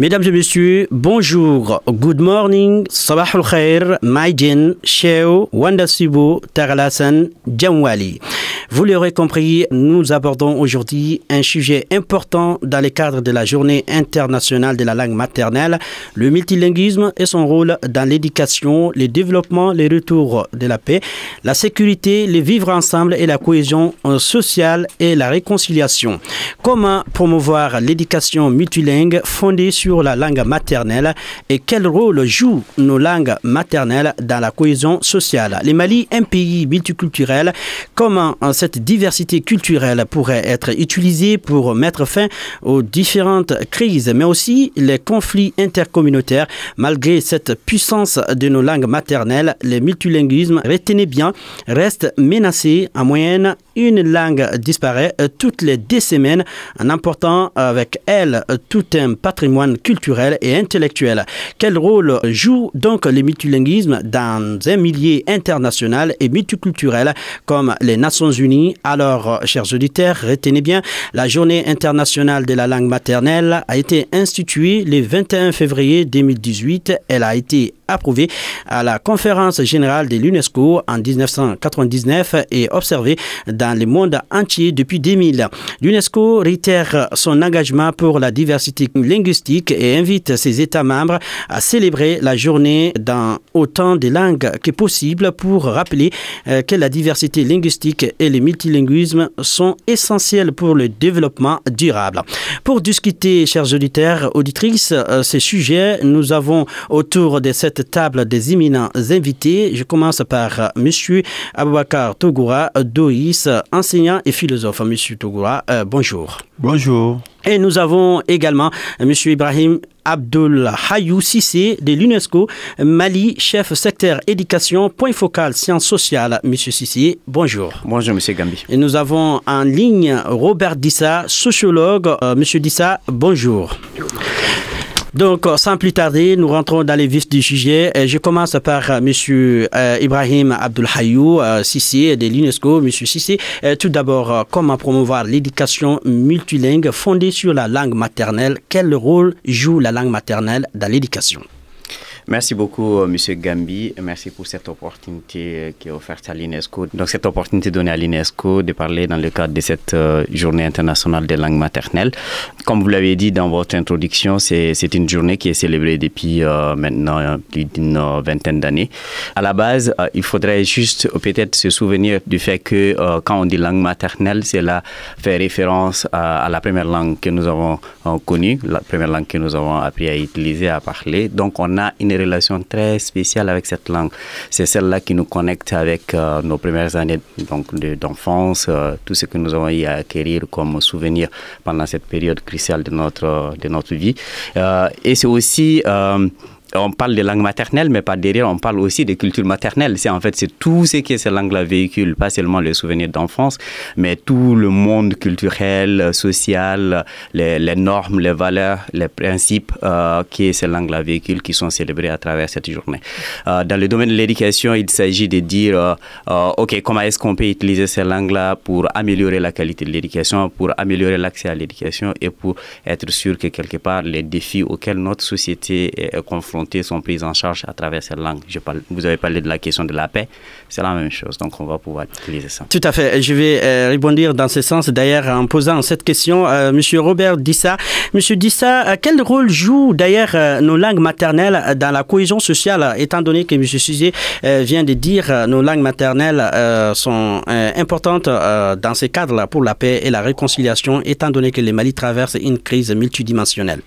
Mesdames et messieurs, bonjour, good morning, sabah al khair, maïdjen, sheo, wandasibo, taralasan, jamwali. Vous l'aurez compris, nous abordons aujourd'hui un sujet important dans le cadre de la journée internationale de la langue maternelle, le multilinguisme et son rôle dans l'éducation, le développement, le retour de la paix, la sécurité, le vivre ensemble et la cohésion sociale et la réconciliation. Comment promouvoir l'éducation multilingue fondée sur la langue maternelle et quel rôle jouent nos langues maternelles dans la cohésion sociale Le Mali, un pays multiculturel, comment cette diversité culturelle pourrait être utilisée pour mettre fin aux différentes crises, mais aussi les conflits intercommunautaires? Malgré cette puissance de nos langues maternelles, le multilinguisme, retenez bien, reste menacé. En moyenne, une langue disparaît toutes les deux semaines en emportant avec elle tout un patrimoine culturel et intellectuel. Quel rôle joue donc le multilinguisme dans un milieu international et multiculturel comme les Nations Unies? Alors, chers auditeurs, retenez bien, la journée internationale de la langue maternelle a été instituée le 21 février 2018. Elle a été approuvée à la conférence générale de l'UNESCO en 1999 et observée dans le monde entier depuis 2000. L'UNESCO réitère son engagement pour la diversité linguistique et invite ses États membres à célébrer la journée dans autant de langues que possible pour rappeler euh, que la diversité linguistique et le multilinguisme sont essentiels pour le développement durable. Pour discuter, chers auditeurs, auditrices, euh, ces sujets, nous avons autour de cette table des éminents invités. Je commence par euh, Monsieur Aboubakar Togoura Doïs, enseignant et philosophe. Monsieur Togoura, euh, bonjour. Bonjour. Et nous avons également euh, Monsieur Ibrahim Abdul Hayou Sissé de l'UNESCO, Mali, chef secteur éducation, point focal sciences sociales. Monsieur Sissé, bonjour. Bonjour, Monsieur Gambi. Et nous avons en ligne Robert Dissa, sociologue. Monsieur Dissa, bonjour. Donc, sans plus tarder, nous rentrons dans les vifs du sujet. Je commence par M. Ibrahim Abdul Hayou, Sissi de l'UNESCO. Monsieur Sissi, tout d'abord, comment promouvoir l'éducation multilingue fondée sur la langue maternelle? Quel rôle joue la langue maternelle dans l'éducation? Merci beaucoup, euh, Monsieur Gambi. Merci pour cette opportunité euh, qui est offerte à l'UNESCO. Donc, cette opportunité donnée à l'UNESCO de parler dans le cadre de cette euh, journée internationale des langues maternelles. Comme vous l'avez dit dans votre introduction, c'est une journée qui est célébrée depuis maintenant plus d'une vingtaine d'années. À la base, il faudrait juste peut-être se souvenir du fait que quand on dit langue maternelle, c'est là fait référence à, à, la première langue que nous avons connue, la première langue que nous avons appris à utiliser, à parler. Donc, on a une relation très spéciale avec cette langue. C'est celle-là qui nous connecte avec euh, nos premières années d'enfance, euh, tout ce que nous avons eu à acquérir comme souvenir pendant cette période cruciale de notre, de notre vie. Euh, et c'est aussi on parle de langue maternelle, mais pas derrière, on parle aussi de culture maternelle. C'est en fait c'est tout ce que ces langues-là véhiculent, pas seulement les souvenirs d'enfance, mais tout le monde culturel, social, les, normes, les valeurs, les principes euh, que ces langues-là véhiculent, qui sont célébrés à travers cette journée. Euh, dans le domaine de l'éducation, il s'agit de dire, euh, euh, ok, comment est-ce qu'on peut utiliser ces langues-là pour améliorer la qualité de l'éducation, pour améliorer l'accès à l'éducation et pour être sûr que quelque part les défis auxquels notre société est confrontée sont prises en charge à travers cette langue. Vous avez parlé de la question de la paix, c'est la même chose, donc on va pouvoir utiliser ça. Tout à fait, je vais euh, répondre dans ce sens d'ailleurs en posant cette question à Monsieur Robert Dissa. Monsieur Dissa, euh, quel rôle jouent d'ailleurs euh, nos langues maternelles dans la cohésion sociale, étant donné que Monsieur Suzé vient de dire nos langues maternelles sont importantes dans ces cadres-là pour la paix et la réconciliation, étant donné que le Mali traverse une crise multidimensionnelle?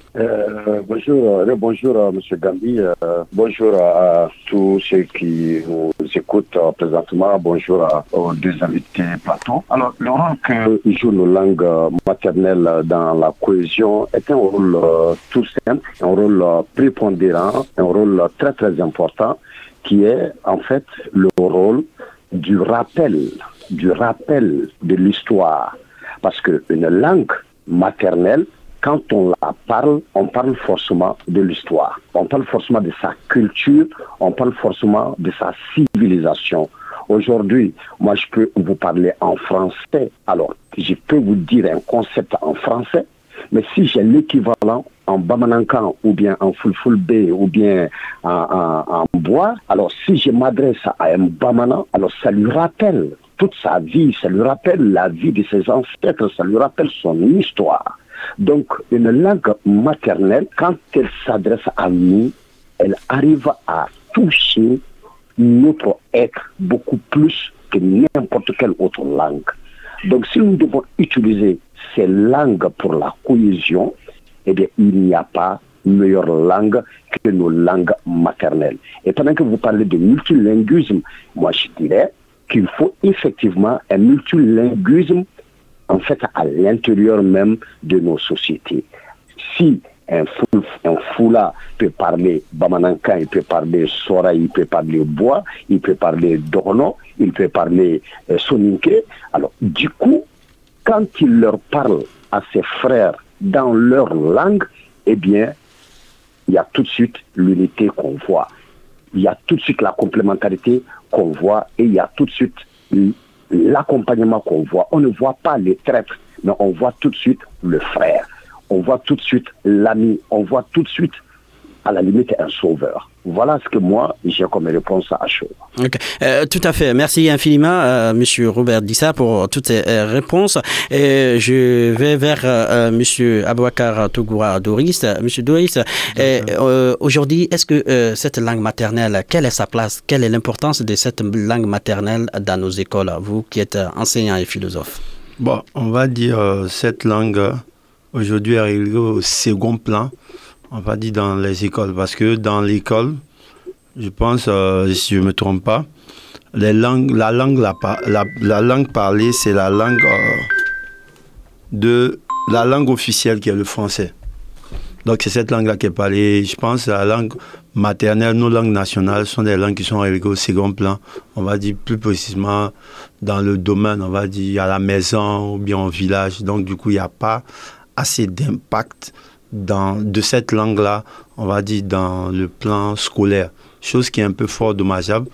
bonjour, bonjour Monsieur Gambi. Euh, bonjour à, tous ceux qui nous écoutent euh, présentement. Bonjour aux deux invités plateau. Alors, le rôle que jouent nos langues maternelles dans la cohésion est un rôle euh, tout simple, un rôle prépondérant, un rôle très très important qui est en fait le rôle du rappel, du rappel de l'histoire. Parce qu'une langue maternelle, quand on la parle, on parle forcément de l'histoire, on parle forcément de sa culture, on parle forcément de sa civilisation. Aujourd'hui, moi, je peux vous parler en français. Alors, je peux vous dire un concept en français, Mais si j'ai l'équivalent en Bamanankan ou bien en Fulfulbe ou bien en, bois, alors si je m'adresse à un Bamana, alors ça lui rappelle toute sa vie, ça lui rappelle la vie de ses ancêtres, ça lui rappelle son histoire. Donc, une langue maternelle, quand elle s'adresse à nous, elle arrive à toucher notre être beaucoup plus que n'importe quelle autre langue. Donc, si nous devons utiliser ces langues pour la cohésion, eh bien, il n'y a pas meilleure langue que nos langues maternelles. Et pendant que vous parlez de multilinguisme, moi je dirais qu'il faut effectivement un multilinguisme en fait à l'intérieur même de nos sociétés. Si un, fou, un peut parler Bamananka, il peut parler Sora, il peut parler Bois, il peut parler Dorno, il peut parler euh, Soninke. Alors, du coup, quand il leur parle à ses frères dans leur langue, eh bien, il y a tout de suite l'unité qu'on voit. Il y a tout de suite la complémentarité qu'on voit et il y a tout de suite l'accompagnement qu'on voit. On ne voit pas les traîtres, mais on voit tout de suite le frère. On voit tout de suite l'ami. On voit tout de suite à la limite un sauveur. Voilà ce que moi, j'ai comme réponse à chaud. Euh, tout à fait. Merci infiniment, euh, Monsieur Robert Dissa, pour toutes ces euh, réponses. Et je vais vers euh, Monsieur Abouakar Tougoura Doris. Monsieur Doris, aujourd'hui, est-ce que cette langue maternelle, quelle est sa place? Quelle est l'importance de cette langue maternelle dans nos écoles, vous qui êtes enseignant et philosophe? Bon, on va dire cette langue aujourd'hui est arrivée au second plan on va dire dans les écoles, parce que dans l'école, je pense, euh, si je ne me trompe pas, la, langue, la, la, langue parlée, c'est la langue euh, de la langue officielle qui est le français. Donc c'est cette langue-là qui est parlée. Je pense la langue maternelle, nos langues nationales sont des langues qui sont reléguées au second plan. On va dire plus précisément dans le domaine, on va dire à la maison ou bien au village. Donc du coup, il n'y a pas assez d'impact dans, de cette langue-là, on va dire, dans le plan scolaire. Chose qui est un peu fort dommageable,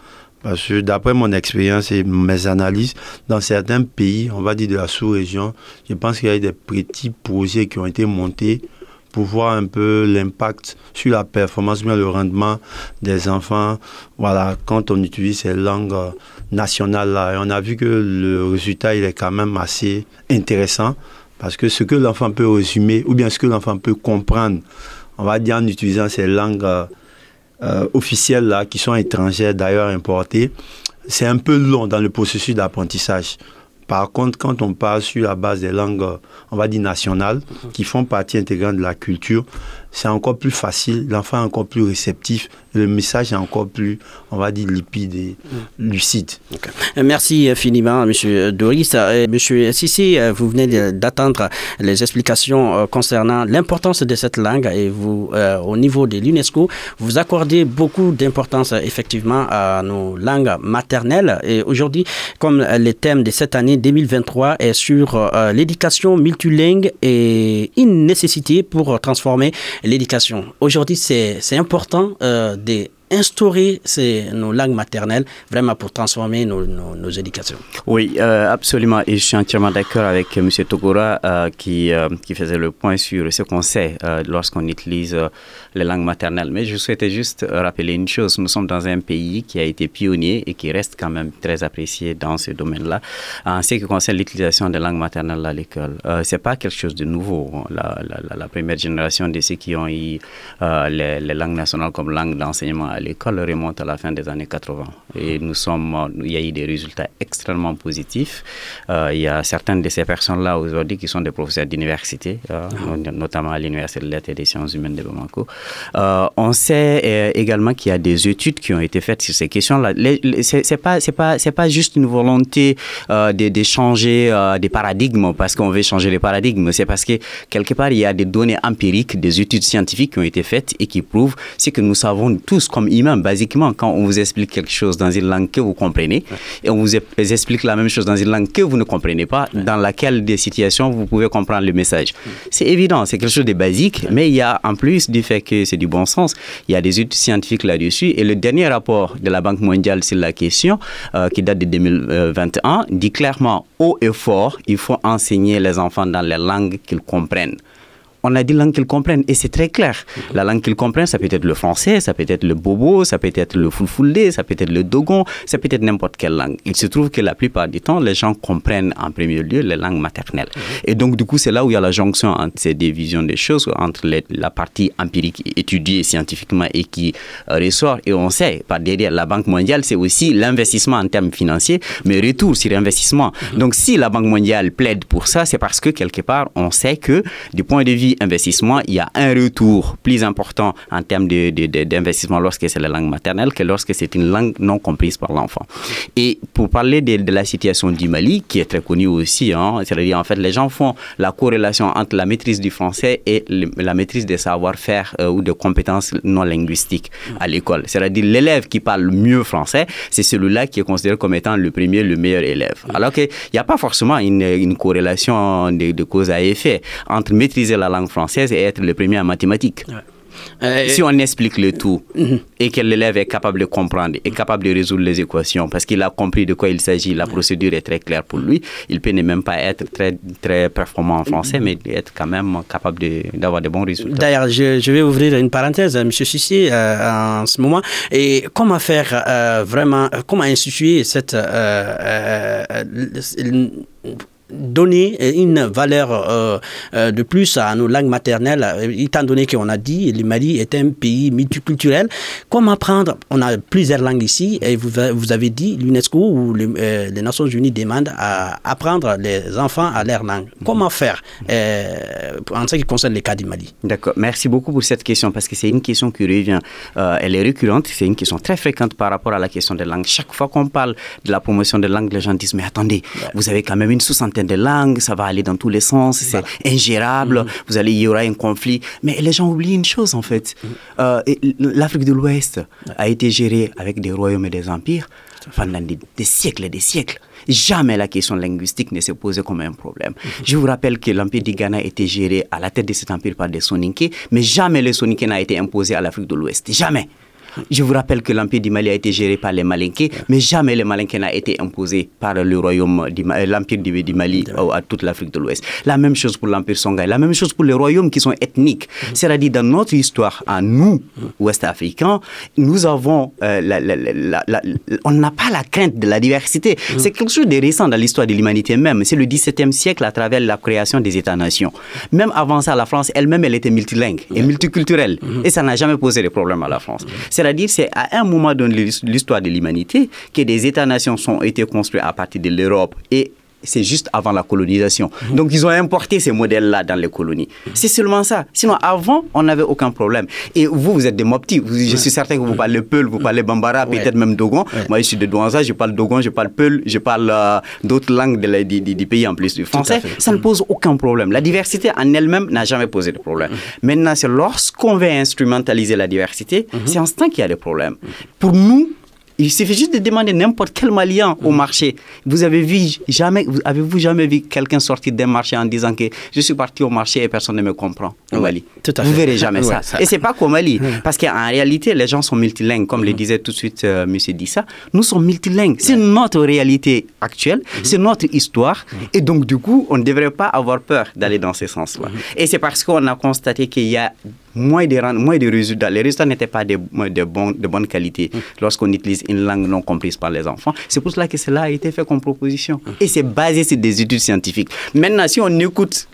parce que d'après mon expérience et mes analyses, dans certains pays, on va dire de la sous-région, je pense qu'il y a des petits projets qui ont été montés pour voir un peu l'impact sur la performance, mais le rendement des enfants. Voilà, quand on utilise ces langues nationales-là, on a vu que le résultat, il est quand même assez intéressant. Parce que ce que l'enfant peut résumer, ou bien ce que l'enfant peut comprendre, on va dire en utilisant ces langues euh, euh, officielles là, qui sont étrangères, d'ailleurs importées, c'est un peu long dans le processus d'apprentissage. Par contre, quand on parle sur la base des langues, on va dire nationales, qui font partie intégrante de la culture, c'est encore plus facile, l'enfant est encore plus réceptif, le message est encore plus, on va dire, limpide et lucide. Merci infiniment, M. Doris. Euh, M. Sissi, euh, vous venez d'attendre les explications euh, concernant l'importance de cette langue et vous, au niveau de l'UNESCO, vous accordez beaucoup d'importance effectivement à nos langues maternelles. Et aujourd'hui, comme le thème de cette année 2023 est sur l'éducation multilingue et une nécessité pour transformer l'éducation. Aujourd'hui, c'est important euh, de instaurer nos langues maternelles vraiment pour transformer nos, éducations. Oui, euh, absolument. Et je suis entièrement d'accord avec M. Togora euh, qui, euh, qui faisait le point sur ce qu'on sait lorsqu'on utilise les langues maternelles. Mais je souhaitais juste rappeler une chose. Nous sommes dans un pays qui a été pionnier et qui reste quand même très apprécié dans ce domaine-là. En ce qui concerne l'utilisation des langues maternelles à l'école, c'est pas quelque chose de nouveau. La, la, la, première génération de ceux qui ont eu les, les langues nationales comme langue d'enseignement à l'école remonte à la fin des années 80. Et nous sommes, il y a eu des résultats extrêmement positifs. Euh, il y a certaines de ces personnes-là aujourd'hui qui sont des professeurs d'université, euh, notamment à l'Université de l'État et des sciences humaines de Bamako. Euh, on sait également qu'il y a des études qui ont été faites sur ces questions-là. C'est pas, c'est pas, c'est pas juste une volonté de, de, changer des paradigmes parce qu'on veut changer les paradigmes. C'est parce que quelque part il y a des données empiriques, des études scientifiques qui ont été faites et qui prouvent ce que nous savons tous comme humains, basiquement, quand on vous explique quelque chose dans une langue que vous comprenez, et on vous explique la même chose dans une langue que vous ne comprenez pas, dans laquelle des situations vous pouvez comprendre le message. C'est évident, c'est quelque chose de basique, mais il y a en plus du fait que c'est du bon sens, il y a des études scientifiques là-dessus, et le dernier rapport de la Banque mondiale sur la question, euh, qui date de 2021, dit clairement haut et fort, il faut enseigner les enfants dans les langues qu'ils comprennent. On a dit langue qu'ils comprennent et c'est très clair. La langue qu'ils comprennent, ça peut être le français, ça peut être le bobo, ça peut être le fulfulde, ça peut être le dogon, ça peut être n'importe quelle langue. Il se trouve que la plupart du temps, les gens comprennent en premier lieu les langues maternelles. Et donc, du coup, c'est là où il y a la jonction entre ces deux visions des choses, entre la partie empirique étudiée scientifiquement et qui euh, ressort. Et on sait, par derrière la Banque mondiale, c'est aussi l'investissement en termes financiers, mais retour sur investissement. Donc, si la Banque mondiale plaide pour ça, c'est parce que quelque part, on sait que du point de vue investissement, il y a un retour plus important en termes d'investissement de, lorsque c'est la langue maternelle que lorsque c'est une langue non comprise par l'enfant. Et pour parler de, la situation du Mali, qui est très connue aussi, hein, c'est-à-dire en fait les gens font la corrélation entre la maîtrise du français et la maîtrise des savoir-faire euh, ou de compétences non linguistiques à l'école. C'est-à-dire l'élève qui parle mieux français, c'est celui-là qui est considéré comme étant le premier, le meilleur élève. Alors qu'il n'y a pas forcément une, une corrélation de, de, cause à effet entre maîtriser la langue française et être le premier en mathématiques. Euh, si on explique le tout et que l'élève est capable de comprendre, est capable de résoudre les équations parce qu'il a compris de quoi il s'agit, la procédure est très claire pour lui, il peut ne même pas être très, très performant en français, mais être quand même capable d'avoir de, bons résultats. D'ailleurs, je, vais ouvrir une parenthèse, M. Sissi, euh, en ce moment. Et comment faire euh, vraiment, comment instituer cette donner une valeur euh, euh, de plus à nos langues maternelles, euh, étant donné qu'on a dit que le Mali est un pays multiculturel. Comment apprendre? On a plusieurs langues ici, et vous, vous avez dit l'UNESCO ou les, Nations Unies demandent à apprendre les enfants à leur langue. Comment faire en ce qui concerne les cas du Mali? D'accord. Merci beaucoup pour cette question, parce que c'est une question qui revient. elle est récurrente, c'est une question très fréquente par rapport à la question des langues. Chaque fois qu'on parle de la promotion des langues, les gens disent, mais attendez, vous avez quand même une soixantaine de langues, ça va aller dans tous les sens, c'est ingérable, mm-hmm. vous allez, il y aura un conflit. Mais les gens oublient une chose en fait. Mm-hmm. Euh, L'Afrique de l'Ouest a été gérée avec des royaumes et des empires pendant des, siècles et des siècles. Jamais la question linguistique ne s'est posée comme un problème. Mm-hmm. Je vous rappelle que l'empire du Ghana était géré à la tête de cet empire par des Soninké, mais jamais le Soninké n'a été imposé à l'Afrique de l'Ouest. Jamais. Je vous rappelle que l'Empire du Mali a été géré par les Malinqués, mais jamais le Malinqués n'a été imposé par le royaume, euh, l'Empire du, Mali à toute l'Afrique de l'Ouest. La même chose pour l'Empire Songhai, la même chose pour les royaumes qui sont ethniques. Mm-hmm. C'est-à-dire, dans notre histoire, à nous, mm-hmm. Ouest-Africains, nous avons, euh, on n'a pas la crainte de la diversité. Mm-hmm. C'est quelque chose de récent dans l'histoire de l'humanité même. C'est le XVIIe siècle à travers la création des États-nations. Même avant ça, la France elle-même, elle était multilingue et multiculturelle. Et ça n'a jamais posé de problème à la France. C'est-à-dire, c'est à un moment de l'histoire de l'humanité que des États-nations ont été construits à partir de l'Europe et c'est juste avant la colonisation. Donc, ils ont importé ces modèles-là dans les colonies. C'est seulement ça. Sinon, avant, on n'avait aucun problème. Et vous, vous êtes des Mopti. Je suis certain que vous parlez Peul, vous parlez Bambara, peut-être même Dogon. Moi, je suis de Douanza, je parle Dogon, je parle Peul, je parle euh, d'autres langues du pays en plus du français. Ça ne pose aucun problème. La diversité en elle-même n'a jamais posé de problème. Mhm. Maintenant, c'est lorsqu'on veut instrumentaliser la diversité, c'est en ce temps qu'il y a des problèmes. Pour nous, il suffit juste de demander n'importe quel Malien au mm. marché. Vous avez vu jamais, avez-vous jamais vu quelqu'un sortir d'un marché en disant que je suis parti au marché et personne ne me comprend au Mali? tout à Vous verrez jamais ça. Et c'est pas qu'au Mali, parce qu'en réalité les gens sont multilingues, comme le mm. disait tout de suite M. Euh, Monsieur Dissa. Nous sommes multilingues. C'est notre réalité actuelle, mm-hmm. c'est notre histoire, et donc du coup on ne devrait pas avoir peur d'aller dans ce sens-là. Et c'est parce qu'on a constaté qu'il y a moins de, moins de résultats. Les résultats n'étaient pas de, de, bon, de bonne qualité mm. lorsqu'on utilise une langue non comprise par les enfants. C'est pour cela que cela a été fait comme proposition. Mm. Et c'est basé sur des études scientifiques. Maintenant, si on écoute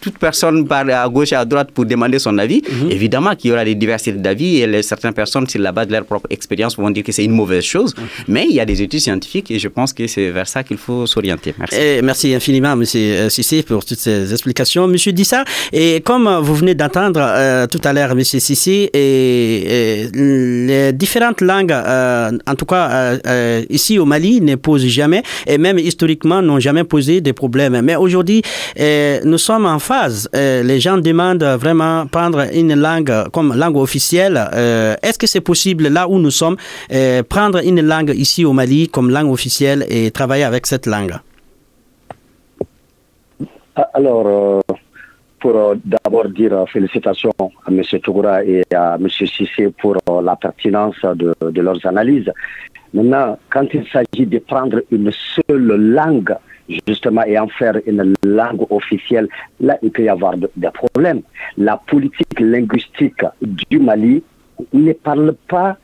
toute personne par à gauche et à droite pour demander son avis, mm-hmm. évidemment qu'il y aura des diversités d'avis et certaines personnes, sur la base de leur propre expérience, vont dire que c'est une mauvaise chose. Mm. Mais il y a des études scientifiques et je pense que c'est vers ça qu'il faut s'orienter. Merci. Et merci infiniment, M. Sissi, pour toutes ces explications. Monsieur Dissa, et comme vous venez d'entendre, euh, euh, tout à l'heure, M. Sissi, et, les différentes langues, euh, en tout cas euh, ici au Mali, ne posent jamais, et même historiquement, n'ont jamais posé des problèmes. Mais aujourd'hui, nous sommes en phase. les gens demandent vraiment prendre une langue comme langue officielle. Est-ce que c'est possible, là où nous sommes, prendre une langue ici au Mali comme langue officielle et travailler avec cette langue? Alors, pour euh, d'abord dire euh, félicitations à M. Tougoura et à M. Sissé pour euh, la pertinence de, de, leurs analyses. Maintenant, quand il s'agit de prendre une seule langue, justement, et en faire une langue officielle, là, il peut y avoir des problèmes. La politique linguistique du Mali ne parle pas,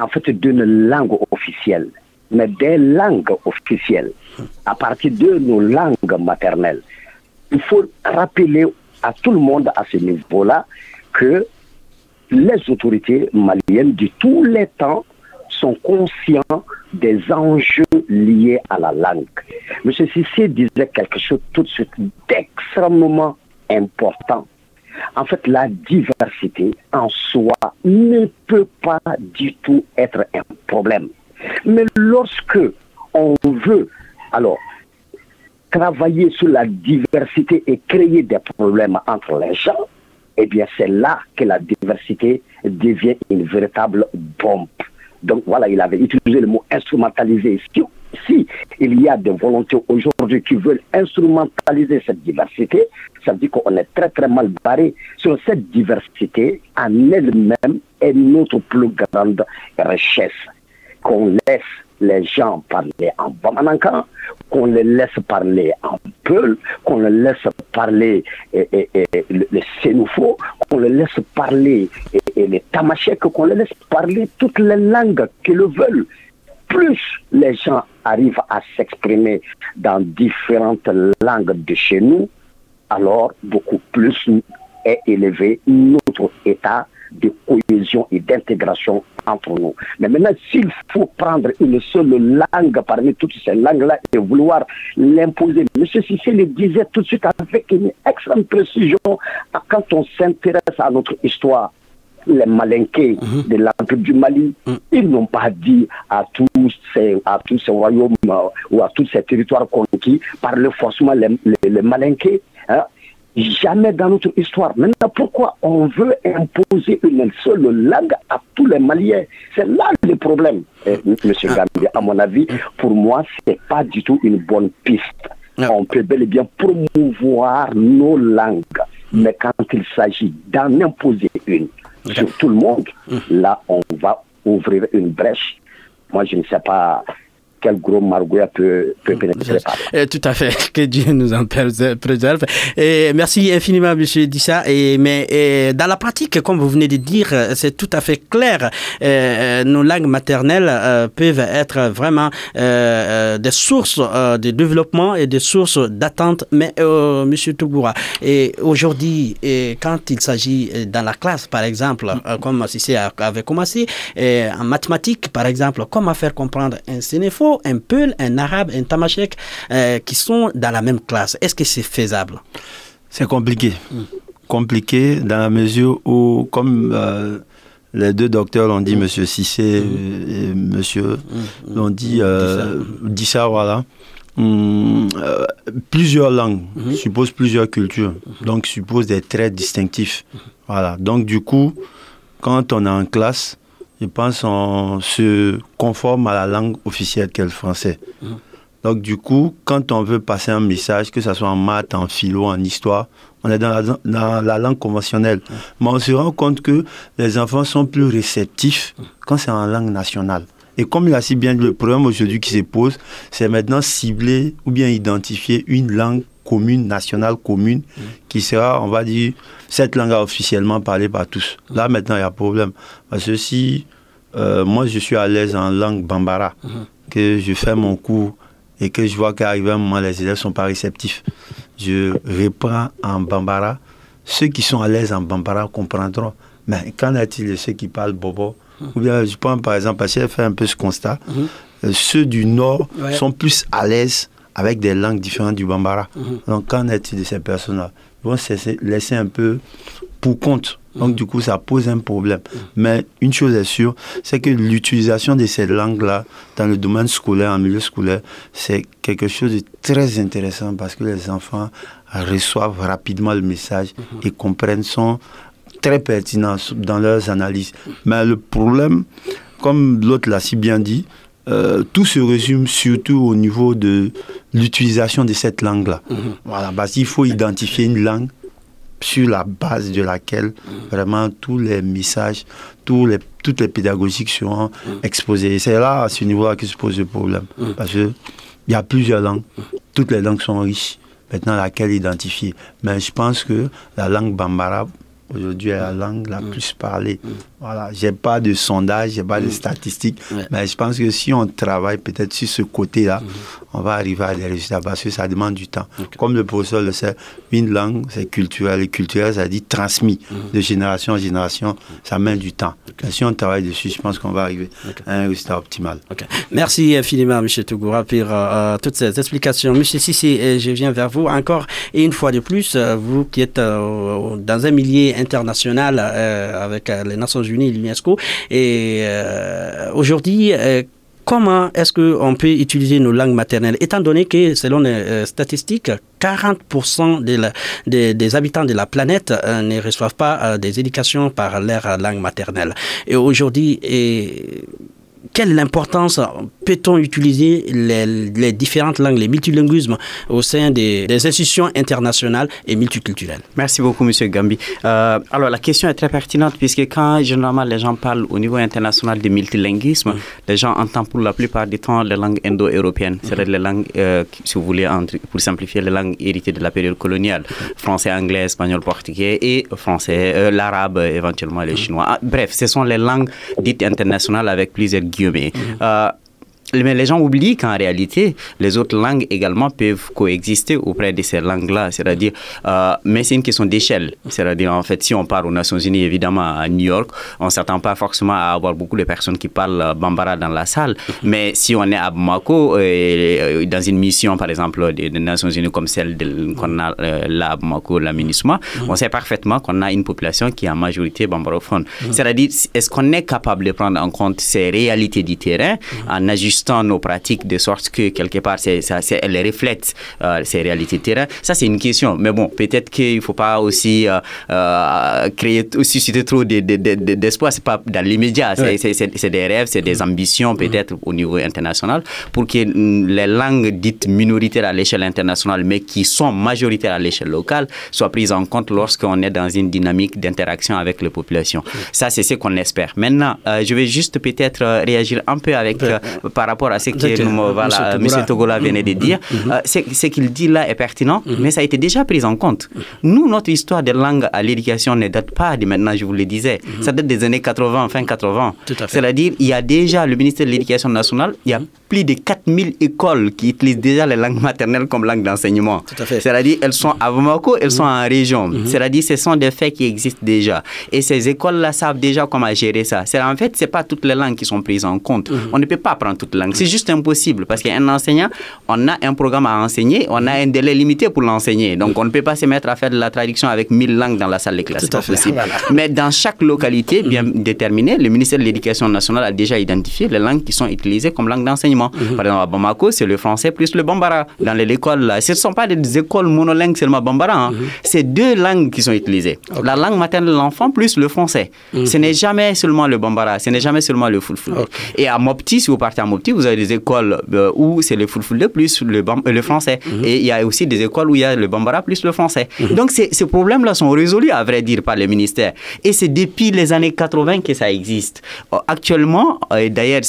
en fait, d'une langue officielle, mais des langues officielles, à partir de nos langues maternelles. Il faut rappeler à tout le monde à ce niveau-là que les autorités maliennes de tous les temps sont conscients des enjeux liés à la langue. M. Sissé disait quelque chose tout de suite d'extrêmement important. En fait, la diversité en soi ne peut pas du tout être un problème. Mais lorsque on veut, alors, travailler sur la diversité et créer des problèmes entre les gens, eh bien, c'est là que la diversité devient une véritable bombe. Donc voilà, il avait utilisé le mot instrumentaliser. Si, il y a des volontés aujourd'hui qui veulent instrumentaliser cette diversité, ça veut dire qu'on est très très mal barré sur cette diversité en elle-même est notre plus grande richesse. Qu'on laisse les gens parler en Bamanankan, qu'on les laisse parler en Peul, qu'on les laisse parler et, le, le qu'on les laisse parler et, les Tamashek, qu'on les laisse parler toutes les langues qu'ils veulent. Plus les gens arrivent à s'exprimer dans différentes langues de chez nous, alors beaucoup plus est élevé notre état de cohésion et d'intégration entre nous. Mais maintenant, s'il faut prendre une seule langue parmi toutes ces langues-là et vouloir l'imposer, M. Sissé le disait tout de suite avec une extrême précision quand on s'intéresse à notre histoire les malinqués mhm. de l'Empire du Mali, mhm. ils n'ont pas dit à tous ces, à tous ces royaumes euh, ou à tous ces territoires conquis par le forcément les, les, malinqués. Hein. Jamais dans notre histoire. Maintenant, pourquoi on veut imposer une seule langue à tous les Maliens? C'est là le problème, Monsieur ah. Gambi. À mon avis, pour moi, ce n'est pas du tout une bonne piste. On peut bel et bien promouvoir nos langues, mais quand il s'agit d'en imposer une sur tout le monde, mm. là, on va ouvrir une brèche. Moi, je ne sais pas quel gros margouille peut, peut mm, pénétrer par là. Tout à fait, que Dieu nous en préserve. Et merci infiniment, M. Dissa. Et, mais dans la pratique, comme vous venez de dire, c'est tout à fait clair. Euh, nos langues maternelles euh, peuvent être vraiment euh, des sources de développement et des sources d'attente. Mais M. Tougoura, et aujourd'hui, quand il s'agit dans la classe, par exemple, mm. comme Sissé avait commencé, en mathématiques, par exemple, comment faire comprendre un un Peul, un Arabe, un Tamashek euh, qui sont dans la même classe. Est-ce que c'est faisable? C'est compliqué. Compliqué dans la mesure où, comme euh, les deux docteurs l'ont dit, M. Hmm. Sissé et M. l'ont dit, euh, ça, voilà. plusieurs langues supposent plusieurs cultures, donc supposent des traits distinctifs. Voilà. Donc du coup, quand on est en classe, je pense, on se conforme à la langue officielle qu'est le français. Mmh. Donc, du coup, quand on veut passer un message, que ce soit en maths, en philo, en histoire, on est dans la, langue conventionnelle. Mmh. Mais on se rend compte que les enfants sont plus réceptifs quand c'est en langue nationale. Et comme il a si bien dit, le problème aujourd'hui qui se pose, c'est maintenant cibler ou bien identifier une langue commune, nationale commune, mmh. qui sera, on va dire, cette langue officiellement parlée par tous. Là, maintenant, il y a problème. Parce que si euh, moi, je suis à l'aise en langue bambara, que je fais mon cours et que je vois qu'arrivé un moment, les élèves ne sont pas réceptifs, je reprends en bambara. Ceux qui sont à l'aise en bambara comprendront. Mais qu'en est-il de ceux qui parlent bobo? Ou bien, je prends par exemple, parce qu'elle fait un peu ce constat, mhm. euh, ceux du Nord sont plus à l'aise avec des langues différentes du bambara. Donc, qu'en est-il de ces personnes-là vont se laisser un peu pour compte. Donc, du coup, ça pose un problème. Mais une chose est sûre, c'est que l'utilisation de ces langues-là dans le domaine scolaire, en milieu scolaire, c'est quelque chose de très intéressant parce que les enfants reçoivent rapidement le message et comprennent, sont très pertinents dans leurs analyses. Mais le problème, comme l'autre l'a si bien dit, euh, tout se résume surtout au niveau de l'utilisation de cette langue-là. Mhm. Voilà, parce qu'il faut identifier une langue sur la base de laquelle vraiment tous les messages, tous les, toutes les pédagogies seront exposées. c'est là, à ce niveau-là, que se pose le problème. Parce qu'il y a plusieurs langues. Toutes les langues sont riches. Maintenant, laquelle identifier Mais je pense que la langue bambara, aujourd'hui, est la langue la plus parlée. Voilà, j'ai pas de sondage, j'ai pas de statistiques, mais je pense que si on travaille peut-être sur ce côté-là, on va arriver à des résultats parce que ça demande du temps. Comme le professeur le sait, une langue, c'est culturel. Et culturel, ça dit transmis de génération en génération, ça met du temps. Si on travaille dessus, je pense qu'on va arriver à un résultat optimal. Merci infiniment, M. Tougoura, pour euh, euh, toutes ces explications. M. Sissi, je viens vers vous encore et une fois de plus, euh, vous qui êtes dans un milieu international avec les Nations Unies, l'UNESCO, et aujourd'hui, comment est-ce qu'on peut utiliser nos langues maternelles, étant donné que, selon les euh, statistiques, 40% des, habitants de la planète euh, ne reçoivent pas euh, des éducations par leur langue maternelle. Et aujourd'hui, quelle importance peut-on utiliser les, différentes langues, les multilinguismes au sein des, institutions internationales et multiculturelles? Merci beaucoup, M. Gambi. Euh, alors, la question est très pertinente puisque quand généralement les gens parlent au niveau international de multilinguisme, les gens entendent pour la plupart du temps les langues indo-européennes, c'est-à-dire les langues, euh, si vous voulez, pour simplifier, les langues héritées de la période coloniale, français, anglais, espagnol, portugais et français, euh, l'arabe, éventuellement les chinois. Ah, bref, ce sont les langues dites internationales avec plusieurs guillemets. Euh, mais les gens oublient qu'en réalité, les autres langues également peuvent coexister auprès de ces langues-là. C'est-à-dire, euh, mais c'est une question d'échelle. C'est-à-dire, en fait, si on part aux Nations Unies, évidemment, à New York, on ne s'attend pas forcément à avoir beaucoup de personnes qui parlent bambara dans la salle. Mais si on est à Bamako, euh, dans une mission, par exemple, des, Nations Unies comme celle qu'on a euh, là à Bamako, la MINUSMA, on sait parfaitement qu'on a une population qui est en majorité bambarophone. C'est-à-dire, est-ce qu'on est capable de prendre en compte ces réalités du terrain en ajustant nos pratiques de sorte que quelque part, c'est, ça, elles reflètent euh, ces réalités de terrain. Ça, c'est une question. Mais bon, peut-être qu'il ne faut pas aussi euh, euh, créer, susciter trop d'espoir. C'est pas dans l'immédiat. C'est, des rêves, c'est des mm-hmm. ambitions peut-être au niveau international pour que les langues dites minoritaires à l'échelle internationale, mais qui sont majoritaires à l'échelle locale, soient prises en compte lorsqu'on est dans une dynamique d'interaction avec les populations. Ça, c'est ce qu'on espère. Maintenant, je vais juste peut-être réagir un peu avec, par rapport à ce que nous, voilà, M. Togola venait de dire, mm-hmm. euh, ce qu'il dit là est pertinent, mm-hmm. mais ça a été déjà pris en compte. Nous, notre histoire des langues à l'éducation ne date pas de maintenant, je vous le disais. Mm-hmm. Ça date des années 80, fin 80. C'est-à-dire, il y a déjà le ministère de l'Éducation nationale, il y a plus de 4000 écoles qui utilisent déjà les langues maternelles comme langue d'enseignement. C'est-à-dire, elles sont à Bamako, elles sont en région. C'est-à-dire, ce sont des faits qui existent déjà. Et ces écoles-là savent déjà comment gérer ça. C'est en fait, c'est pas toutes les langues qui sont prises en compte. On ne peut pas prendre toutes les langues. C'est juste impossible parce qu'un enseignant, on a un programme à enseigner, on a un délai limité pour l'enseigner. Donc, on ne peut pas se mettre à faire de la traduction avec 1000 langues dans la salle de classe. C'est possible. Mais dans chaque localité bien déterminée, le ministère de l'Éducation nationale a déjà identifié les langues qui sont utilisées comme langue d'enseignement. Mhm. Par exemple, à Bamako, c'est le français plus le bambara. Dans l'école, ce ne sont pas des écoles monolingues seulement bambara. Hein. Mhm. C'est deux langues qui sont utilisées. La langue maternelle de l'enfant plus le français. Mhm. Ce n'est jamais seulement le bambara, ce n'est jamais seulement le fulful. Et à Mopti, si vous partez à Mopti, vous avez des écoles euh, où c'est le fulfulde plus le, euh, le français. Mhm. Et il y a aussi des écoles où il y a le bambara plus le français. Mhm. Donc ces problèmes-là sont résolus, à vrai dire, par le ministère. Et c'est depuis les années 80 que ça existe. Euh, actuellement, et d'ailleurs,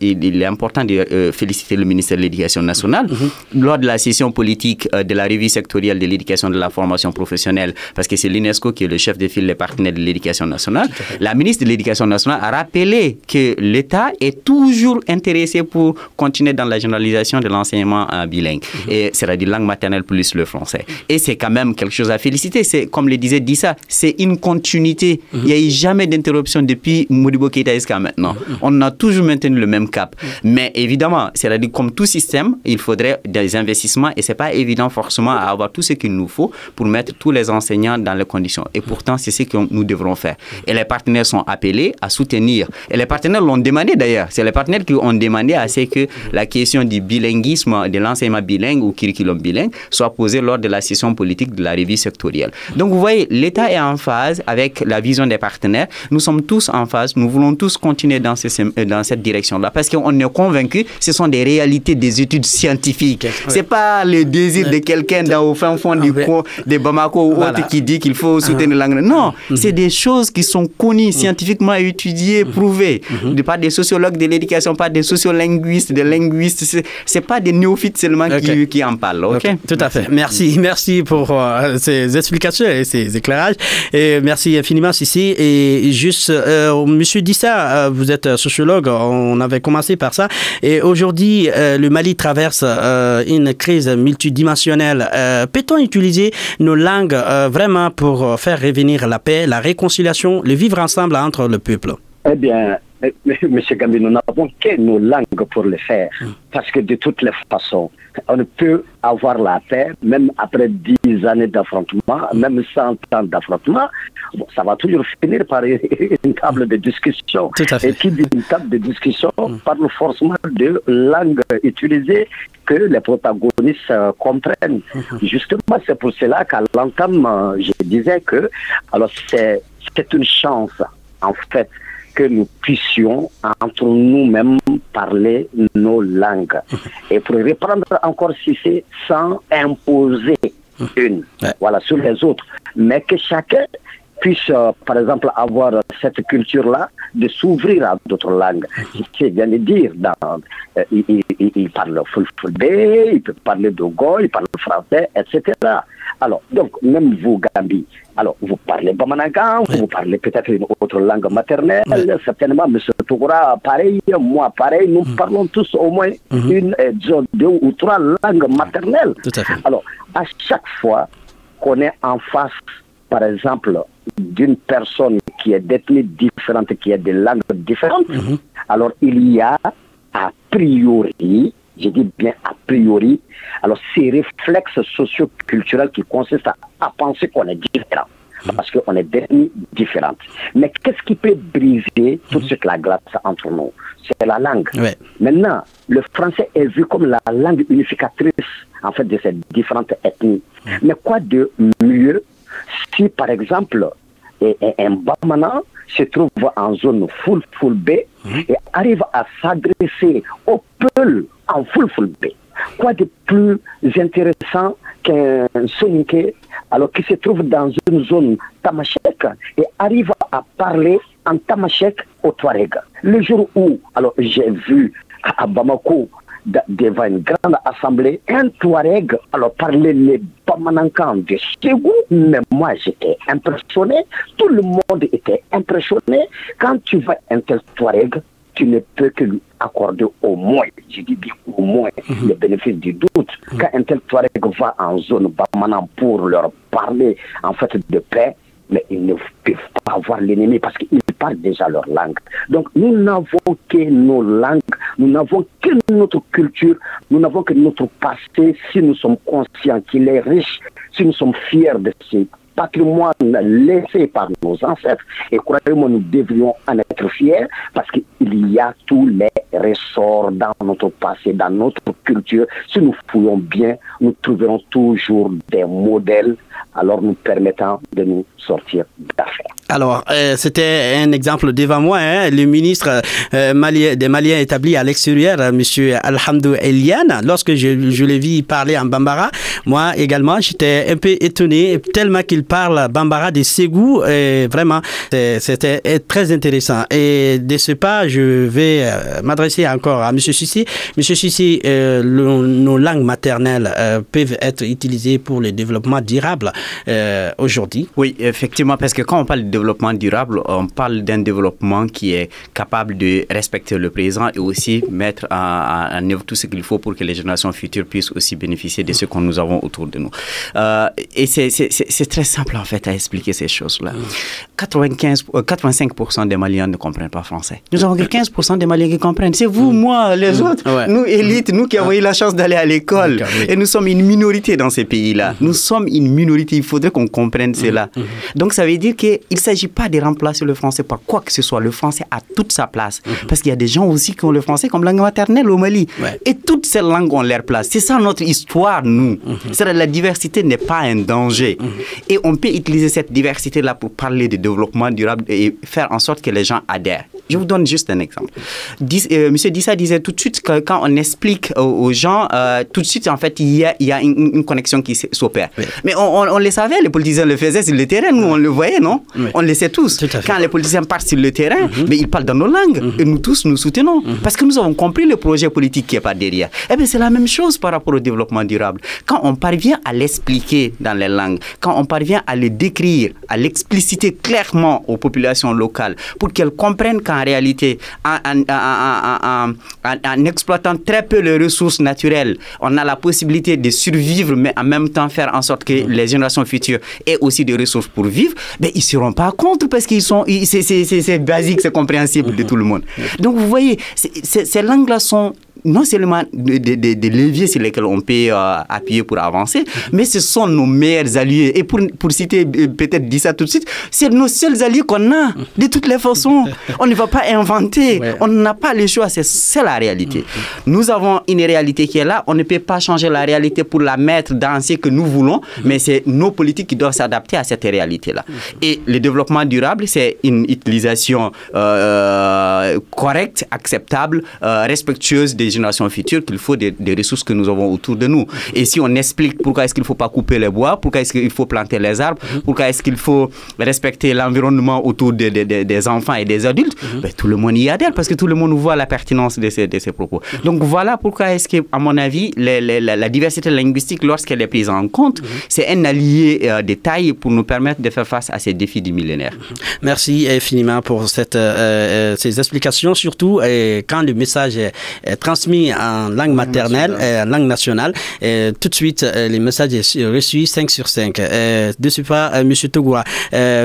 il est important de féliciter le ministère de l'Éducation nationale. Mhm. Lors de la session politique de la revue sectorielle de l'éducation de la formation professionnelle, parce que c'est l'UNESCO qui est le chef de file des partenaires de l'éducation nationale, la ministre de l'Éducation nationale a rappelé que l'État est toujours intéressé pour continuer dans la généralisation de l'enseignement bilingue, mhm. et c'est-à-dire langue maternelle plus le français. Et c'est quand même quelque chose à féliciter. C'est, comme le disait Dissa, c'est une continuité. Mhm. Il n'y a eu jamais d'interruption depuis Modibo Keïta jusqu'à maintenant. Mhm. On a toujours maintenu le même cap. Mais évidemment, c'est-à-dire comme tout système, il faudrait des investissements et c'est pas évident forcément à avoir tout ce qu'il nous faut pour mettre tous les enseignants dans les conditions. Et pourtant, c'est ce que nous devrons faire. Et les partenaires sont appelés à soutenir. Et les partenaires l'ont demandé d'ailleurs. C'est les partenaires qui ont demandé demander à ce que la question du bilinguisme, de l'enseignement bilingue ou curriculum bilingue soit posée lors de la session politique de la revue sectorielle. Donc vous voyez, l'État est en phase avec la vision des partenaires. Nous sommes tous en phase. Nous voulons tous continuer dans, dans cette direction-là parce qu'on est convaincu ce sont des réalités des études scientifiques. Ce C'est pas le désir de quelqu'un dans au fin fond du coin de Bamako ou autre qui dit qu'il faut soutenir uh-huh. langue. Non, mm-hmm. c'est des choses qui sont connues, mm-hmm. scientifiquement étudiées, mm-hmm. prouvées, de par des sociologues de l'éducation, pas des sociolinguistes, des linguistes. C'est pas des néophytes seulement qui, qui, en parlent. Ok? Tout à fait. Merci, merci pour euh, ces explications et ces éclairages. Et merci infiniment, Sissi. Et juste, euh, Monsieur Dissa, euh, vous êtes sociologue. On avait commencé par ça. Et aujourd'hui, le Mali traverse une crise multidimensionnelle. Peut-on utiliser nos langues vraiment pour faire revenir la paix, la réconciliation, le vivre ensemble entre le peuple? Eh bien, M. Gambi, nous n'avons que nos langues pour le faire. Hmm. Parce que de toutes les façons, on ne peut avoir la paix, même après dix années d'affrontement, même 100 ans d'affrontement, bon, ça va toujours finir par une table de discussion. Et qui dit une table de discussion hmm. parle forcément de langue utilisée que les protagonistes euh, comprennent. Justement, c'est pour cela qu'à l'entame, euh, je disais que alors c'est une chance, en fait, que nous puissions entre nous-mêmes parler nos langues. Et pour reprendre encore si c'est sans imposer une, voilà, sur les autres, mais que chacun puisse, euh, par exemple, avoir cette culture-là de s'ouvrir à d'autres langues. C'est bien de dire, dans, euh, il, il, il, parle fulfulde, il peut parler dogo, il parle français, etc. Alors, donc, même vous, Gambi, alors, vous parlez Bamanagan, vous parlez peut-être une autre langue maternelle, certainement, M. Toura, pareil, moi, pareil, nous mm. parlons tous au moins mm-hmm. une, euh, deux ou trois langues maternelles. Alors, à chaque fois qu'on est en face, par exemple, d'une personne qui est d'ethnie différente, qui a des langues différentes, mm-hmm. alors il y a a priori je dis bien a priori, alors ces réflexes socio-culturels qui consistent à, penser qu'on est différent parce qu'on est d'ethnie différentes. Mais qu'est-ce qui peut briser toute cette la glace entre nous? C'est la langue. Maintenant, le français est vu comme la langue unificatrice en fait de ces différentes ethnies. Mais quoi de mieux si, par exemple, un Bamana se trouve en zone full full B et arrive à s'adresser au peuple en full full B. Quoi de plus intéressant qu'un Soninké alors qui se trouve dans une zone tamashek et arrive à parler en tamashek au Touareg? Le jour où alors j'ai vu à Bamako devant une grande assemblée, un Touareg, alors parler les Bamanankans de Ségou, mais moi j'étais impressionné, tout le monde était impressionné. Quand tu vois un tel Touareg, tu ne peux que lui accorder au moins, je dis bien au moins, mhm. le bénéfice du doute. Mhm. Quand un tel Touareg va en zone Bamanan pour leur parler en fait de paix, mais ils ne peuvent pas voir l'ennemi parce qu'ils parlent déjà leur langue. Donc nous n'avons que nos langues, nous n'avons que notre culture, nous n'avons que notre passé si nous sommes conscients qu'il est riche, si nous sommes fiers de ce patrimoine laissé par nos ancêtres. Et croyez-moi, nous devrions en être fiers parce qu'il y a tous les ressorts dans notre passé, dans notre culture. Si nous fouillons bien, nous trouverons toujours des modèles alors nous permettant de nous sortir d'affaires. Alors, euh, c'était un exemple devant moi, hein, le ministre euh, des Maliens établi à l'extérieur, M. Alhamdou Eliane. Lorsque je, je l'ai vu parler en Bambara, moi également, j'étais un peu étonné, tellement qu'il parle Bambara de Ségou. Et vraiment, c'était très intéressant. Et de ce pas, je vais euh, m'adresser encore à M. Sissi. M. Sissi, nos langues maternelles peuvent être utilisées pour le développement durable aujourd'hui. Oui, effectivement, parce que quand on parle de développement durable, on parle d'un développement qui est capable de respecter le présent et aussi mettre en, œuvre tout ce qu'il faut pour que les générations futures puissent aussi bénéficier de ce que nous avons autour de nous. Euh, et c'est très simple en fait à expliquer ces choses-là. 95, 85% euh, des Maliens ne comprennent pas français. Nous avons que 15% des Maliens qui comprennent. C'est vous, mm. moi, les mm. autres, nous, élites, nous qui avons eu la chance d'aller à l'école. Et nous sommes une minorité dans ces pays-là. Mm-hmm. Nous sommes une minorité. Il faudrait qu'on comprenne cela. Mm-hmm. Donc ça veut dire qu'il s'agit pas de remplacer le français par quoi que ce soit. Le français a toute sa place. Mhm. Parce qu'il y a des gens aussi qui ont le français comme langue maternelle au Mali. Et toutes ces langues ont leur place. C'est ça notre histoire, nous. Mhm. C'est la diversité n'est pas un danger. Mhm. Et on peut utiliser cette diversité-là pour parler de développement durable et faire en sorte que les gens adhèrent. Je vous donne juste un exemple. Euh, Monsieur Dissa disait tout de suite que quand on explique aux, gens, euh, tout de suite, en fait, il y a, il y a une, connexion qui s'opère. Mais on, on, les savait, les politiciens le faisaient sur le terrain, nous, on le voyait, non? On le sait tous. Quand les politiciens partent sur le terrain, mhm. mais ils parlent dans nos langues. Mhm. Et nous tous, nous soutenons. Mhm. Parce que nous avons compris le projet politique qui est pas derrière. Eh bien, c'est la même chose par rapport au développement durable. Quand on parvient à l'expliquer dans les langues, quand on parvient à le décrire, à l'expliciter clairement aux populations locales, pour qu'elles comprennent qu'en réalité, en, en, exploitant très peu les ressources naturelles, on a la possibilité de survivre, mais en même temps faire en sorte que les générations futures aient aussi des ressources pour vivre, mais ils ne seront pas contre parce qu'ils sont, c'est basique, c'est compréhensible de tout le monde. Donc vous voyez, ces langues-là sont non seulement des leviers sur lesquels on peut euh, appuyer pour avancer, mais ce sont nos meilleurs alliés. Et pour, pour citer, euh, peut-être dit ça tout de suite, c'est nos seuls alliés qu'on a, de toutes les façons. On ne va pas inventer, on n'a pas le choix, c'est la réalité. Nous avons une réalité qui est là, on ne peut pas changer la réalité pour la mettre dans ce que nous voulons, mais c'est nos politiques qui doivent s'adapter à cette réalité-là. Et le développement durable, c'est une utilisation euh, correcte, acceptable, respectueuse des générations futures qu'il faut des, ressources que nous avons autour de nous. Et si on explique pourquoi est-ce qu'il ne faut pas couper les bois, pourquoi est-ce qu'il faut planter les arbres, mhm. pourquoi est-ce qu'il faut respecter l'environnement autour des enfants et des adultes, mhm. ben, tout le monde y adhère parce que tout le monde voit la pertinence de ces, de ces propos. Mhm. Donc voilà pourquoi est-ce que, à mon avis, la, diversité linguistique, lorsqu'elle est prise en compte, c'est un allié euh, de taille pour nous permettre de faire face à ces défis du millénaire. Merci infiniment pour cette, euh, euh, ces explications, surtout quand le message est, est transmis en langue maternelle, et en langue nationale. Et tout de suite, euh, les messages sont reçus 5 sur 5. Euh, de ce pas, euh, M. Togoua,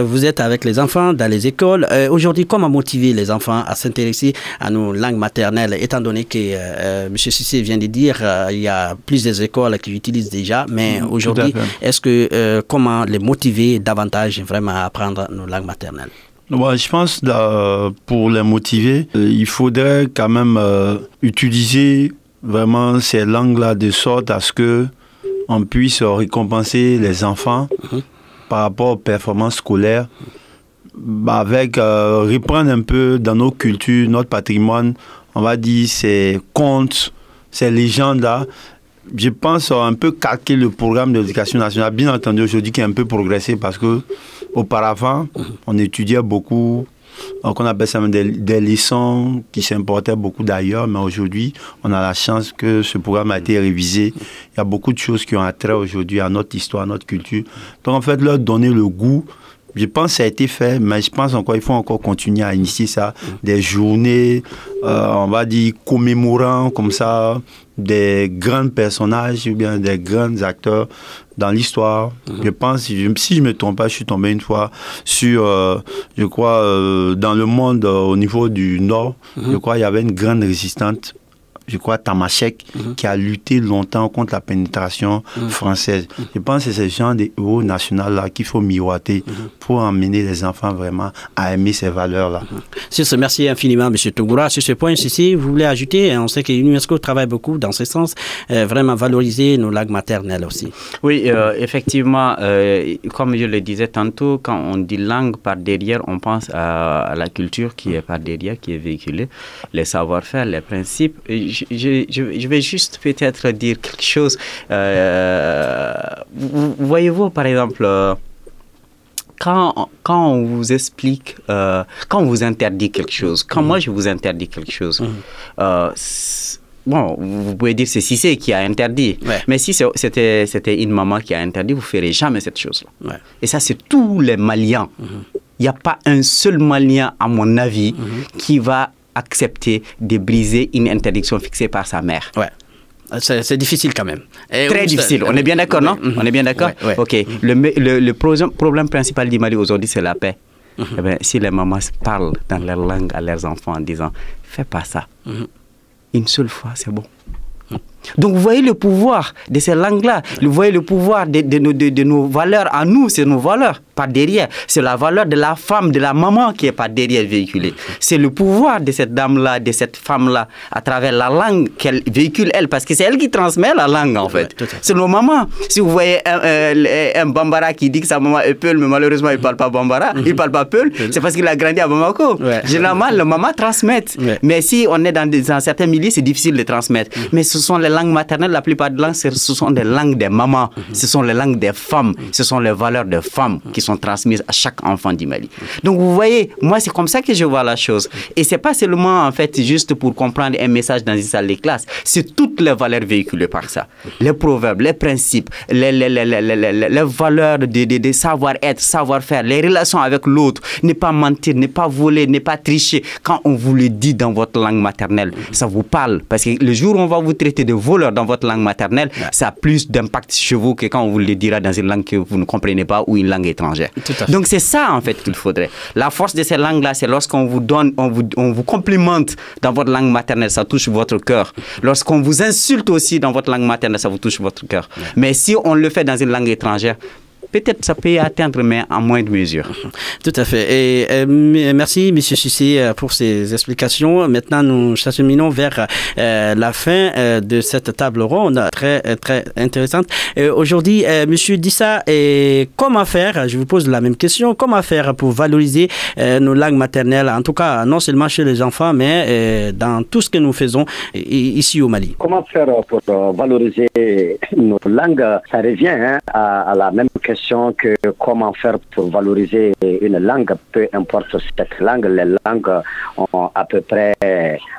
vous êtes avec les enfants dans les écoles. Aujourd'hui, comment motiver les enfants à s'intéresser à nos langues maternelles, étant donné que M. Sissé vient de dire il y a plusieurs écoles qui utilisent déjà, mais mm, aujourd'hui, est-ce que comment les motiver davantage vraiment à apprendre nos langues maternelles? Je pense que pour les motiver, euh, il faudrait quand même euh, utiliser vraiment ces langues-là de sorte à ce que on puisse récompenser les enfants mhm. par rapport aux performances scolaires, bah, avec euh, reprendre un peu dans nos cultures, notre patrimoine, on va dire ces contes, ces légendes-là. Je pense un peu calquer le programme de l'éducation nationale, bien entendu aujourd'hui qui est un peu progressé parce que Auparavant, on étudiait beaucoup, donc on appelle ça des, des leçons qui s'importaient beaucoup d'ailleurs, mais aujourd'hui, on a la chance que ce programme a été révisé. Il y a beaucoup de choses qui ont attrait aujourd'hui à notre histoire, à notre culture. Donc en fait, leur donner le goût, je pense que ça a été fait, mais je pense encore il faut encore continuer à initier ça. Des journées, euh, on va dire, commémorant comme ça des grands personnages ou bien des grands acteurs dans l'histoire. Mhm. Je pense, si je, je me trompe pas, je suis tombé une fois sur, euh, je crois, euh, dans le monde au niveau du Nord, mhm. je crois il y avait une grande résistante je crois, Tamashek, mhm. qui a lutté longtemps contre la pénétration mhm. française. Mhm. Je pense que c'est ce genre de héros national-là qu'il faut miroiter pour emmener les enfants vraiment à aimer ces valeurs-là. Sur ce, merci infiniment, M. Togoura. Sur ce point, si vous voulez ajouter, on sait que l'UNESCO travaille beaucoup dans ce sens, euh, vraiment valoriser nos langues maternelles aussi. Oui, euh, effectivement, euh, comme je le disais tantôt, quand on dit langue par derrière, on pense à, la culture qui est par derrière, qui est véhiculée, les savoir-faire, les principes je, vais juste peut-être dire quelque chose. Euh, voyez-vous, par exemple, euh, quand, quand on vous explique, euh, quand on vous interdit quelque chose, quand moi je vous interdis quelque chose, mhm. bon, vous pouvez dire c'est Cissé qui a interdit. Mais si c'était, une maman qui a interdit, vous ne ferez jamais cette chose-là. Et ça, c'est tous les Maliens. Mhm. Il n'y a pas un seul Malien, à mon avis, mhm. qui va accepter de briser une interdiction fixée par sa mère. Ouais. C'est difficile quand même. Très difficile. On est bien d'accord, non? On est bien d'accord? Ok. Le, le, le, problème principal du Mali aujourd'hui, c'est la paix. Mhm. eh bien, si les mamans parlent dans leur langue à leurs enfants en disant Fais pas ça, mhm. une seule fois, c'est bon. Donc vous voyez le pouvoir de ces langues-là, vous voyez le pouvoir de, de, de, de nos valeurs à nous, c'est nos valeurs par derrière. C'est la valeur de la femme, de la maman qui est par derrière véhiculée. C'est le pouvoir de cette dame-là, de cette femme-là, à travers la langue qu'elle véhicule elle, parce que c'est elle qui transmet la langue en fait. c'est nos mamans. Si vous voyez un, Bambara qui dit que sa maman est Peul, mais malheureusement il ne parle pas Bambara, il ne parle pas Peul, c'est parce qu'il a grandi à Bamako. Généralement, la maman transmet. Mais si on est dans, des, dans certains milieux, c'est difficile de transmettre. Mais ce sont les langues maternelles, la plupart des langues, ce sont des langues des mamans, ce sont les langues des femmes, ce sont les valeurs des femmes qui sont transmises à chaque enfant du Mali. Donc vous voyez, moi c'est comme ça que je vois la chose. Et c'est pas seulement en fait juste pour comprendre un message dans une salle de classe, c'est toutes les valeurs véhiculées par ça. Les proverbes, les principes, les, les, les, les valeurs de, de, de savoir-être, savoir-faire, les relations avec l'autre, ne pas mentir, ne pas voler, ne pas tricher. Quand on vous le dit dans votre langue maternelle, ça vous parle. Parce que le jour où on va vous traiter de voleur dans votre langue maternelle, ça a plus d'impact chez vous que quand on vous le dira dans une langue que vous ne comprenez pas ou une langue étrangère. Donc c'est ça en fait qu'il faudrait. La force de ces langues-là, c'est lorsqu'on vous donne, on vous, on vous complimente dans votre langue maternelle, ça touche votre cœur. Lorsqu'on vous insulte aussi dans votre langue maternelle, ça vous touche votre cœur. Mais si on le fait dans une langue étrangère, peut-être ça peut atteindre, mais en moindre mesure. Tout à fait. Et euh, merci, M. Sissi, euh, pour ces explications. Maintenant, nous cheminons vers euh, la fin de cette table ronde très, très intéressante. Aujourd'hui, M. Dissa, et comment faire, je vous pose la même question, comment faire pour valoriser nos langues maternelles, en tout cas, non seulement chez les enfants, mais dans tout ce que nous faisons ici au Mali? Comment faire pour valoriser nos langues Ça revient hein, à la même question? Que comment faire pour valoriser une langue, peu importe cette langue, les langues ont à peu près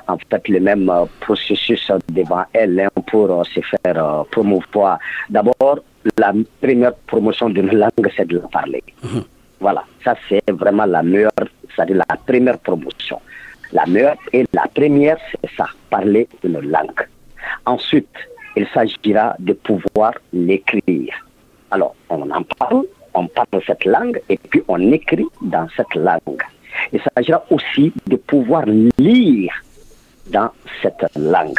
en fait le même processus devant elles hein, pour se faire euh, promouvoir. D'abord, la première promotion d'une langue, c'est de la parler. Mhm. Voilà, ça c'est vraiment la meilleure, c'est-à-dire la première promotion. La meilleure et la première, c'est ça, parler une langue. Ensuite, il s'agira de pouvoir l'écrire. Alors, on en parle, on parle cette langue et puis on écrit dans cette langue. Il s'agira aussi de pouvoir lire dans cette langue.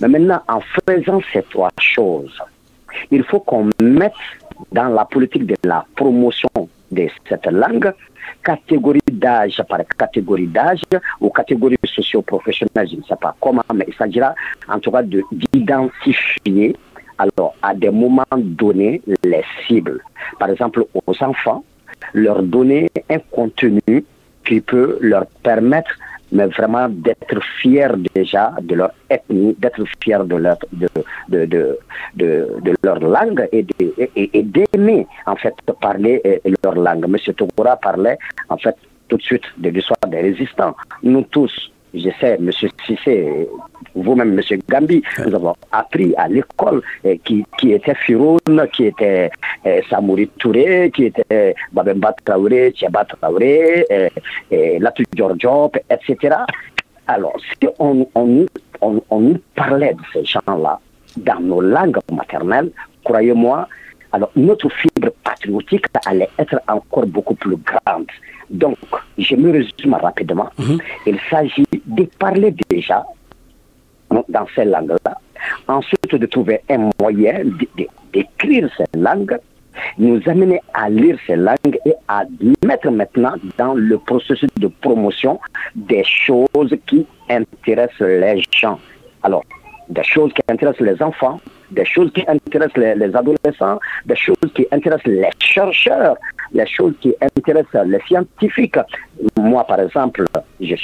Mais maintenant, en faisant ces trois choses, il faut qu'on mette dans la politique de la promotion de cette langue catégorie d'âge par catégorie d'âge ou catégorie socio-professionnelle, je ne sais pas comment, mais il s'agira en tout cas d'identifier alors à des moments donnés les cibles. Par exemple, aux enfants, leur donner un contenu qui peut leur permettre mais vraiment d'être fiers déjà de leur ethnie, d'être fiers de leur, de, de, de, de, leur langue et d'aimer en fait parler euh, leur langue. Monsieur Togora parlait en fait tout de suite de l'histoire des résistants. Nous tous, je sais, M. Sissé, vous-même, M. Gambi, nous avons appris à l'école eh, qui, qui était Firoun, qui était eh, Samouri Touré, qui était Babemba Traoré, Tcheba Traoré, eh, eh, Latu Diop, etc. Alors, si on, on, on, on nous parlait de ces gens-là dans nos langues maternelles, croyez-moi, alors notre fibre patriotique allait être encore beaucoup plus grande. Donc, je me résume rapidement. Mhm. Il s'agit de parler déjà dans ces langues-là. Ensuite, de trouver un moyen d'écrire ces langues, nous amener à lire ces langues et à mettre maintenant dans le processus de promotion des choses qui intéressent les gens. Alors, des choses qui intéressent les enfants, des choses qui intéressent les, adolescents, des choses qui intéressent les chercheurs, les choses qui intéressent les scientifiques. Moi, par exemple, je,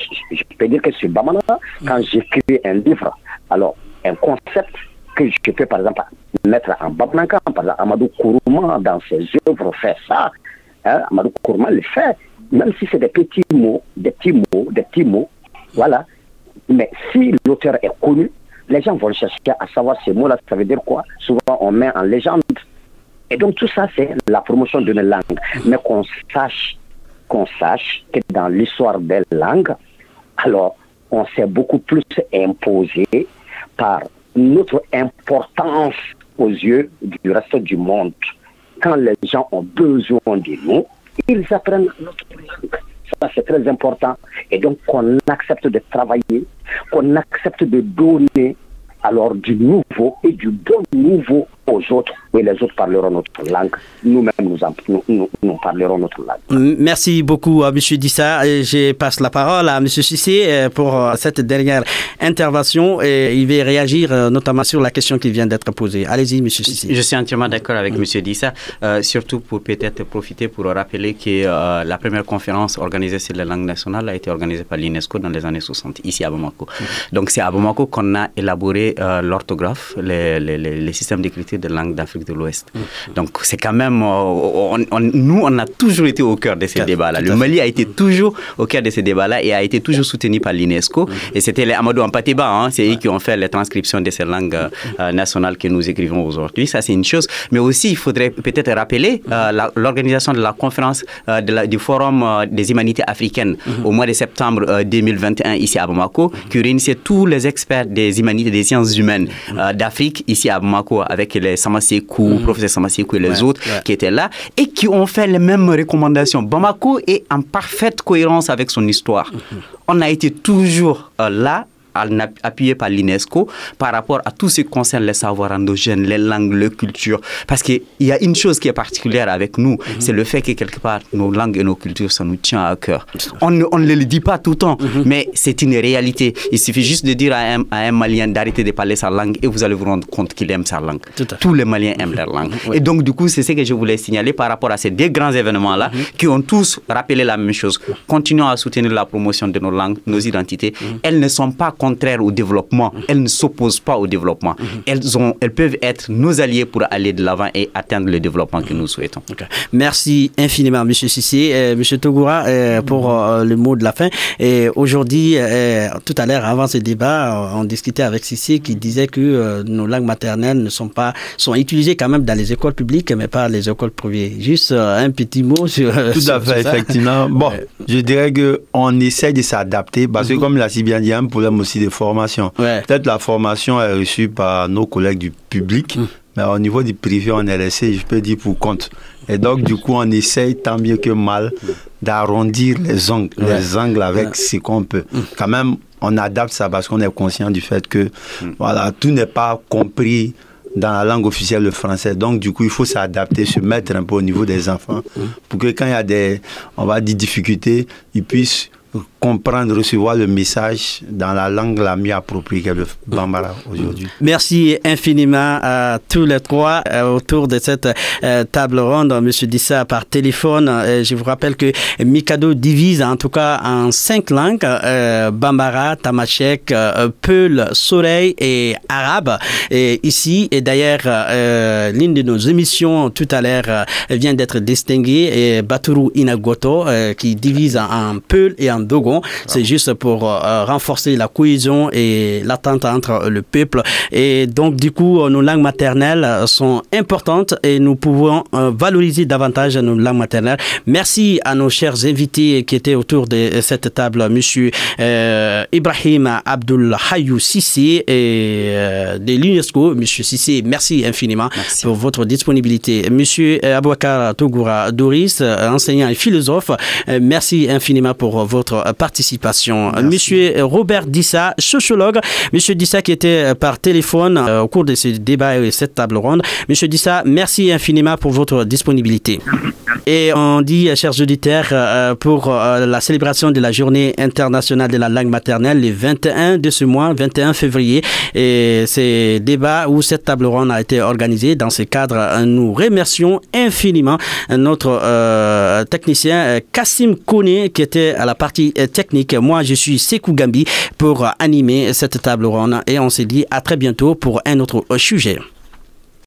peux dire que sur Bamana, quand j'écris un livre, alors un concept que je peux, par exemple, mettre en Bablanka, par exemple, Amadou Kourouma, dans ses œuvres, fait ça. Hein, Amadou Kourouma le fait, même si c'est des petits mots, des petits mots, des petits mots, voilà. Mais si l'auteur est connu, les gens vont chercher à savoir ces mots-là, ça veut dire quoi? Souvent, on met en légende. Et donc, tout ça, c'est la promotion d'une langue. Mais qu'on sache, qu'on sache que dans l'histoire des langues, alors, on s'est beaucoup plus imposé par notre importance aux yeux du reste du monde. Quand les gens ont besoin de nous, ils apprennent notre langue. Ça, c'est très important. Et donc, qu'on accepte de travailler, qu'on accepte de donner alors du nouveau et du bon nouveau aux autres et les autres parleront notre langue. Nous-mêmes, nous, nous, parlerons notre langue. Merci beaucoup à M. Dissa. Je passe la parole à M. Sissé euh, pour euh, cette dernière intervention et il va réagir euh, notamment sur la question qui vient d'être posée. Allez-y, M. Sissé. Je suis entièrement d'accord avec M. Dissa, surtout pour peut-être profiter pour rappeler que la première conférence organisée sur les langues nationales a été organisée par l'UNESCO dans les années 60, ici à Bamako. Donc c'est à Bamako qu'on a élaboré l'orthographe, les, les, les systèmes d'écriture de langue d'Afrique de l'Ouest. Donc c'est quand même, euh, nous, on a toujours été au cœur de ces débats-là. Le Mali a été toujours au cœur de ces débats-là et a été toujours soutenu par l'UNESCO. Mm. Et c'était les Amadou Ampateba, hein, c'est eux qui ont fait les transcriptions de ces langues euh, euh, nationales que nous écrivons aujourd'hui. Ça, c'est une chose. Mais aussi, il faudrait peut-être rappeler l'organisation de la conférence du Forum des humanités africaines mm-hmm. au mois de septembre 2021 ici à Bamako, mm-hmm. qui réunissait tous les experts des humanités, des sciences humaines mm-hmm. d'Afrique ici à Bamako avec les Samasekou, mm. professeur Samasekou et les autres qui étaient là et qui ont fait les mêmes recommandations. Bamako est en parfaite cohérence avec son histoire. Mm-hmm. On a été toujours euh, là appuyé par l'UNESCO par rapport à tout ce qui concerne les savoirs endogènes, les langues, les cultures. Parce qu'il y a une chose qui est particulière avec nous, mhm. c'est le fait que quelque part, nos langues et nos cultures, ça nous tient à cœur. On ne, on ne le dit pas tout le temps, mhm. mais c'est une réalité. Il suffit juste de dire à un, à un Malien d'arrêter de parler sa langue et vous allez vous rendre compte qu'il aime sa langue. Tous les Maliens aiment leur langue. Et donc, du coup, c'est ce que je voulais signaler par rapport à ces deux grands événements-là mhm. qui ont tous rappelé la même chose. Continuons à soutenir la promotion de nos langues, nos identités. Elles ne sont pas contraires au développement, elles ne s'opposent pas au développement. Mhm. Elles, ont, elles peuvent être nos alliés pour aller de l'avant et atteindre le développement que nous souhaitons. Merci infiniment, M. Sissi, euh, M. Togura, euh, pour euh, le mot de la fin. Et aujourd'hui, tout à l'heure, avant ce débat, on discutait avec Sissi qui disait que nos langues maternelles ne sont pas sont utilisées quand même dans les écoles publiques, mais pas les écoles privées. Juste un petit mot sur. Tout à fait, effectivement. Bon, je dirais qu'on essaie de s'adapter parce que, mhm. comme l'a si bien dit, un problème aussi de formation. Peut-être la formation est reçue par nos collègues du public, mhm. mais au niveau du privé, on est laissé, je peux dire, pour compte. Et donc, du coup, on essaye tant mieux que mal d'arrondir les angles, les angles avec ce qu'on peut. Mhm. Quand même, on adapte ça parce qu'on est conscient du fait que voilà, tout n'est pas compris dans la langue officielle le français. Donc, du coup, il faut s'adapter, se mettre un peu au niveau des enfants pour que quand il y a des, on va dire, difficultés, ils puissent comprendre, recevoir le message dans la langue la mieux appropriée qu'est le Bambara aujourd'hui. Merci infiniment à tous les trois euh, autour de cette euh, table ronde. Monsieur Dissa par téléphone. Euh, je vous rappelle que Mikado divise en tout cas en cinq langues Bambara, Tamashek, Peul, Soleil et Arabe. Et ici, et d'ailleurs, l'une de nos émissions tout à l'heure vient d'être distinguée, Baturu Inagoto qui divise en Peul et en Dogon. C'est juste pour euh, renforcer la cohésion et l'attente entre le peuple. Et donc, du coup, nos langues maternelles sont importantes et nous pouvons euh, valoriser davantage nos langues maternelles. Merci à nos chers invités qui étaient autour de cette table, Monsieur euh, Ibrahim Abdul Hayou Sissi et de l'UNESCO. Monsieur Sissi, merci infiniment pour votre disponibilité. Monsieur Abouakar Togoura Doris, enseignant et philosophe, merci infiniment pour votre participation. Monsieur Robert Dissa, sociologue. Monsieur Dissa qui était euh, par téléphone euh, au cours de ce débat et cette table ronde. Monsieur Dissa, merci infiniment pour votre disponibilité. Et on dit, euh, chers auditeurs, pour la célébration de la journée internationale de la langue maternelle, le 21 de ce mois, 21 février, et ces débats où cette table ronde a été organisée. Dans ce cadre, nous remercions infiniment notre technicien Kassim Kone qui était à la partie technique. Moi, je suis Sekou Gambi pour animer cette table ronde et on se dit à très bientôt pour un autre sujet.